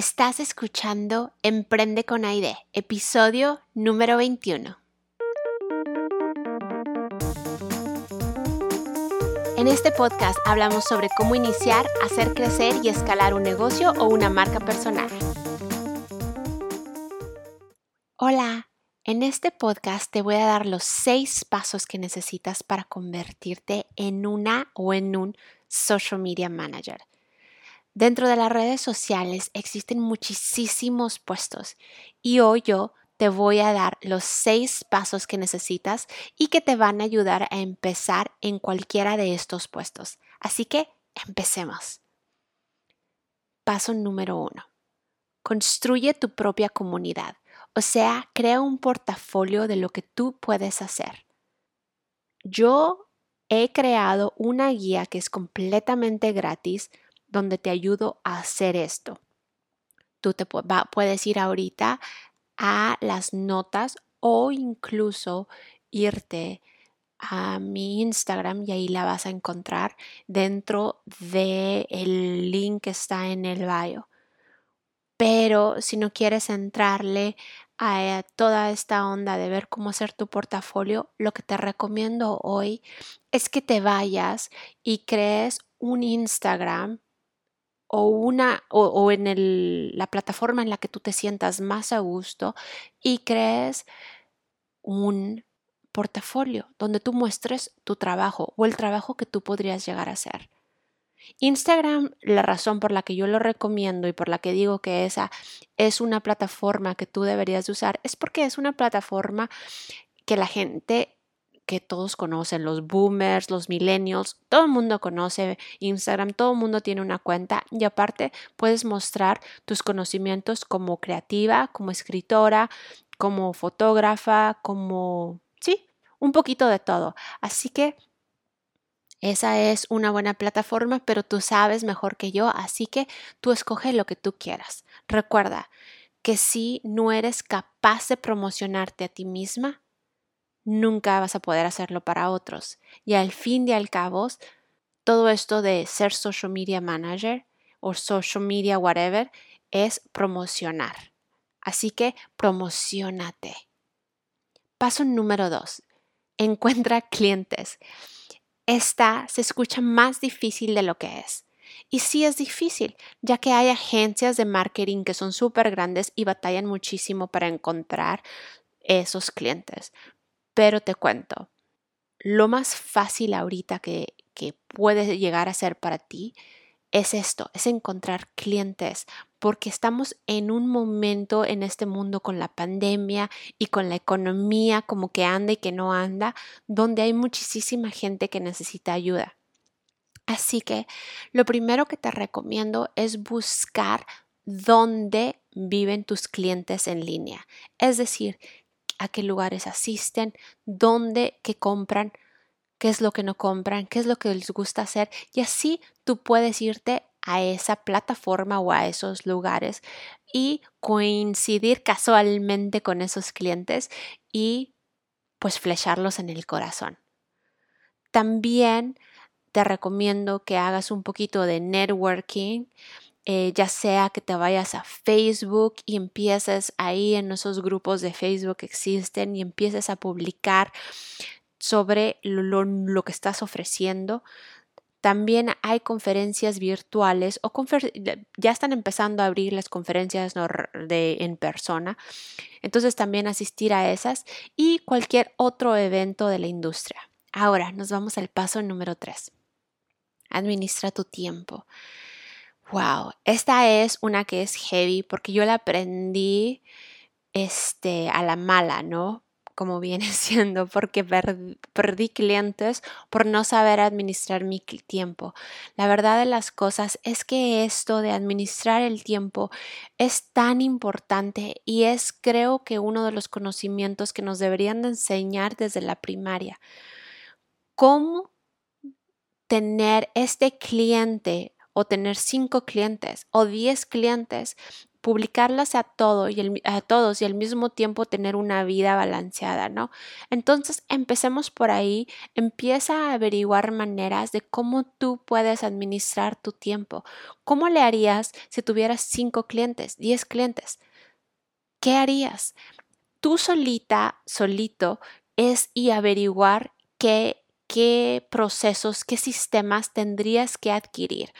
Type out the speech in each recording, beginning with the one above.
Estás escuchando Emprende con Aide, episodio número 21. En este podcast hablamos sobre cómo iniciar, hacer crecer y escalar un negocio o una marca personal. Hola, en este podcast te voy a dar los seis pasos que necesitas para convertirte en una o en un social media manager. Dentro de las redes sociales existen muchísimos puestos y hoy yo te voy a dar los seis pasos que necesitas y que te van a ayudar a empezar en cualquiera de estos puestos. Así que empecemos. Paso número uno. Construye tu propia comunidad, o sea, crea un portafolio de lo que tú puedes hacer. Yo he creado una guía que es completamente gratis donde te ayudo a hacer esto. Tú te puedes ir ahorita a las notas o incluso irte a mi Instagram y ahí la vas a encontrar dentro del el link que está en el bio. Pero si no quieres entrarle a toda esta onda de ver cómo hacer tu portafolio, lo que te recomiendo hoy es que te vayas y crees un Instagram o una o, en la plataforma en la que tú te sientas más a gusto y crees un portafolio donde tú muestres tu trabajo o el trabajo que tú podrías llegar a hacer. Instagram, la razón por la que yo lo recomiendo y por la que digo que esa es una plataforma que tú deberías de usar es porque es una plataforma que la gente que todos conocen, los boomers, los millennials, todo el mundo conoce Instagram, todo el mundo tiene una cuenta y aparte puedes mostrar tus conocimientos como creativa, como escritora, como fotógrafa, como, sí, un poquito de todo. Así que esa es una buena plataforma, pero tú sabes mejor que yo, así que tú escoge lo que tú quieras. Recuerda que si no eres capaz de promocionarte a ti misma, nunca vas a poder hacerlo para otros. Y al fin y al cabo, todo esto de ser social media manager o social media whatever es promocionar. Así que promocionate. Paso número dos. Encuentra clientes. Esta se escucha más difícil de lo que es. Y sí es difícil, ya que hay agencias de marketing que son súper grandes y batallan muchísimo para encontrar esos clientes. Pero te cuento, lo más fácil ahorita que, que puede llegar a ser para ti es esto, es encontrar clientes, porque estamos en un momento en este mundo con la pandemia y con la economía como que anda y que no anda, donde hay muchísima gente que necesita ayuda. Así que lo primero que te recomiendo es buscar dónde viven tus clientes en línea. Es decir, a qué lugares asisten, dónde, qué compran, qué es lo que no compran, qué es lo que les gusta hacer y así tú puedes irte a esa plataforma o a esos lugares y coincidir casualmente con esos clientes y pues flecharlos en el corazón. También te recomiendo que hagas un poquito de networking eh, ya sea que te vayas a Facebook y empieces ahí en esos grupos de Facebook que existen y empieces a publicar sobre lo, que estás ofreciendo. También hay conferencias virtuales o ya están empezando a abrir las conferencias en persona. Entonces también asistir a esas y cualquier otro evento de la industria. Ahora nos vamos al paso número 3. Administra tu tiempo. Wow, esta es una que es heavy porque yo la aprendí este, a la mala, ¿no? Como viene siendo, porque perdí clientes por no saber administrar mi tiempo. La verdad de las cosas es que esto de administrar el tiempo es tan importante y es creo que uno de los conocimientos que nos deberían de enseñar desde la primaria. ¿Cómo tener este cliente tener cinco clientes o diez clientes publicarlas a, todo y a todos y al mismo tiempo tener una vida balanceada, ¿no? Entonces, empecemos por ahí, empieza a averiguar maneras de cómo tú puedes administrar tu tiempo. ¿Cómo le harías si tuvieras cinco clientes, diez clientes? ¿Qué harías? Tú solita, solito, es y averiguar qué, qué procesos, qué sistemas tendrías que adquirir.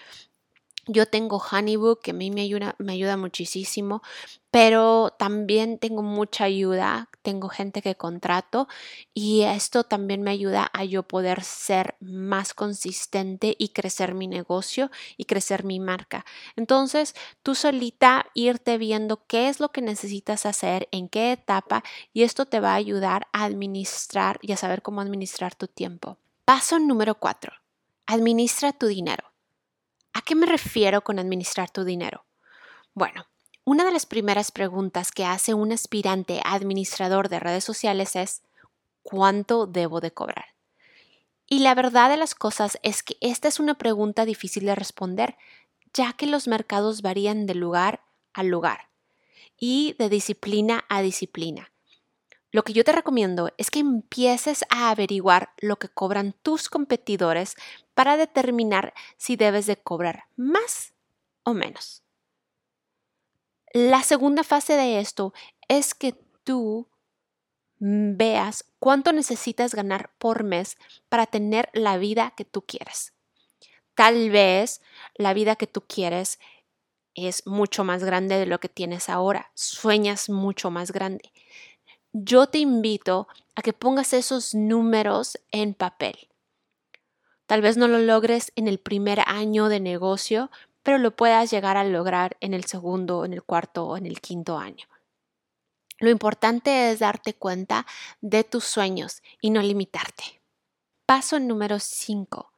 Yo tengo Honeybook que a mí me ayuda, me ayuda muchísimo, pero también tengo mucha ayuda, tengo gente que contrato y esto también me ayuda a yo poder ser más consistente y crecer mi negocio y crecer mi marca. Entonces, tú solita irte viendo qué es lo que necesitas hacer, en qué etapa y esto te va a ayudar a administrar y a saber cómo administrar tu tiempo. Paso número 4. Administra tu dinero. ¿A qué me refiero con administrar tu dinero? Bueno, una de las primeras preguntas que hace un aspirante administrador de redes sociales es ¿cuánto debo de cobrar? Y la verdad de las cosas es que esta es una pregunta difícil de responder, ya que los mercados varían de lugar a lugar y de disciplina a disciplina. Lo que yo te recomiendo es que empieces a averiguar lo que cobran tus competidores para determinar si debes de cobrar más o menos. La segunda fase de esto es que tú veas cuánto necesitas ganar por mes para tener la vida que tú quieres. Tal vez la vida que tú quieres es mucho más grande de lo que tienes ahora, sueñas mucho más grande yo te invito a que pongas esos números en papel. Tal vez no lo logres en el primer año de negocio, pero lo puedas llegar a lograr en el segundo, en el cuarto o en el quinto año. Lo importante es darte cuenta de tus sueños y no limitarte. Paso número 5.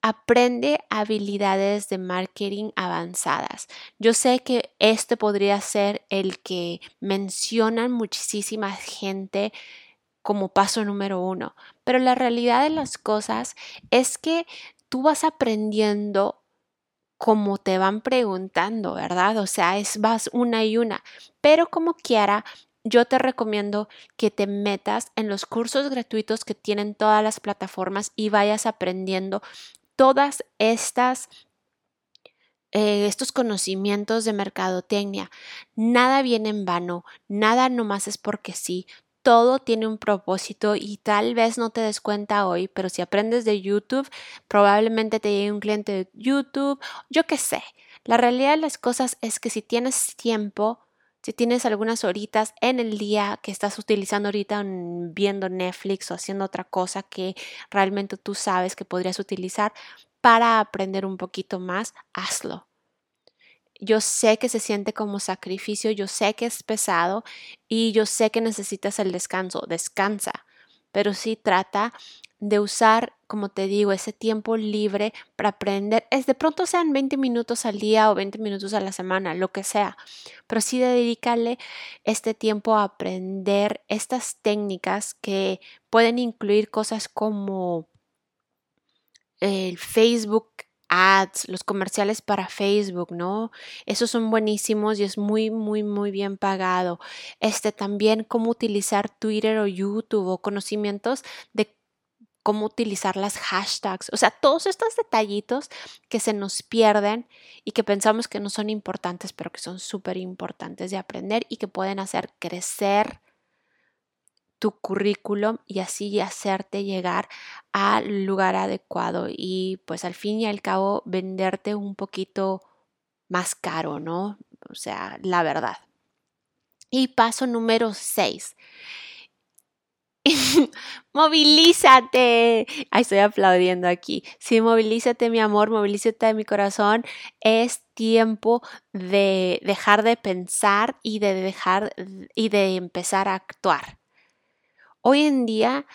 Aprende habilidades de marketing avanzadas. Yo sé que este podría ser el que mencionan muchísima gente como paso número uno, pero la realidad de las cosas es que tú vas aprendiendo como te van preguntando, ¿verdad? O sea, es vas una y una, pero como quiera, yo te recomiendo que te metas en los cursos gratuitos que tienen todas las plataformas y vayas aprendiendo todas estas eh, estos conocimientos de mercadotecnia. Nada viene en vano, nada nomás es porque sí. Todo tiene un propósito y tal vez no te des cuenta hoy, pero si aprendes de YouTube, probablemente te llegue un cliente de YouTube, yo qué sé. La realidad de las cosas es que si tienes tiempo, si tienes algunas horitas en el día que estás utilizando ahorita viendo Netflix o haciendo otra cosa que realmente tú sabes que podrías utilizar para aprender un poquito más, hazlo. Yo sé que se siente como sacrificio, yo sé que es pesado y yo sé que necesitas el descanso, descansa, pero sí trata de usar, como te digo, ese tiempo libre para aprender. Es de pronto sean 20 minutos al día o 20 minutos a la semana, lo que sea, pero sí dedícale este tiempo a aprender estas técnicas que pueden incluir cosas como el Facebook ads, los comerciales para Facebook, ¿no? Esos son buenísimos y es muy, muy, muy bien pagado. Este también cómo utilizar Twitter o YouTube o conocimientos de cómo utilizar las hashtags, o sea, todos estos detallitos que se nos pierden y que pensamos que no son importantes, pero que son súper importantes de aprender y que pueden hacer crecer tu currículum y así hacerte llegar al lugar adecuado y pues al fin y al cabo venderte un poquito más caro, ¿no? O sea, la verdad. Y paso número 6 movilízate. Estoy aplaudiendo aquí. Sí, movilízate, mi amor, movilízate mi corazón. Es tiempo de dejar de pensar y de dejar y de empezar a actuar. Hoy en día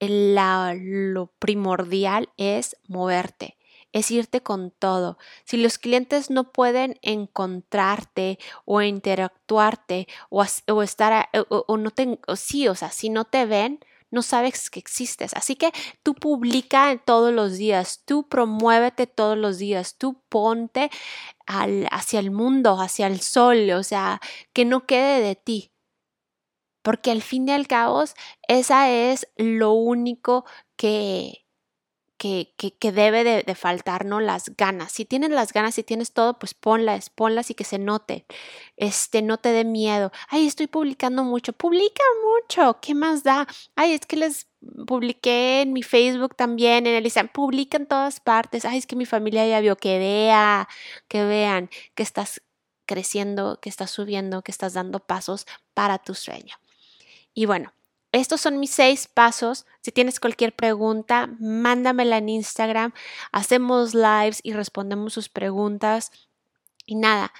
lo primordial es moverte es irte con todo. Si los clientes no pueden encontrarte o interactuarte o, o estar o, no te, sí, o sea, si no te ven, no sabes que existes. Así que tú publica todos los días, tú promuévete todos los días, tú ponte hacia el mundo, hacia el sol, o sea, que no quede de ti. Porque al fin y al cabo, esa es lo único que, que, debe de, faltar, ¿no? Las ganas. Si tienes las ganas, si tienes todo, pues ponlas, ponlas y que se note. Este, no te dé miedo. Ay, estoy publicando mucho. Publica mucho. ¿Qué más da? Ay, es que les publiqué en mi Facebook también, en el Instagram. Publica en todas partes. Ay, es que mi familia ya vio. Que vea, que vean que estás creciendo, que estás subiendo, que estás dando pasos para tu sueño. Y bueno, estos son mis seis pasos. Si tienes cualquier pregunta, mándamela en Instagram. Hacemos lives y respondemos sus preguntas. Y nada,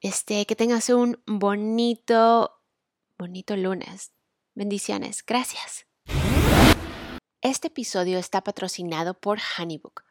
este, que tengas un bonito, bonito lunes. Bendiciones. Gracias. Este episodio está patrocinado por Honeybook.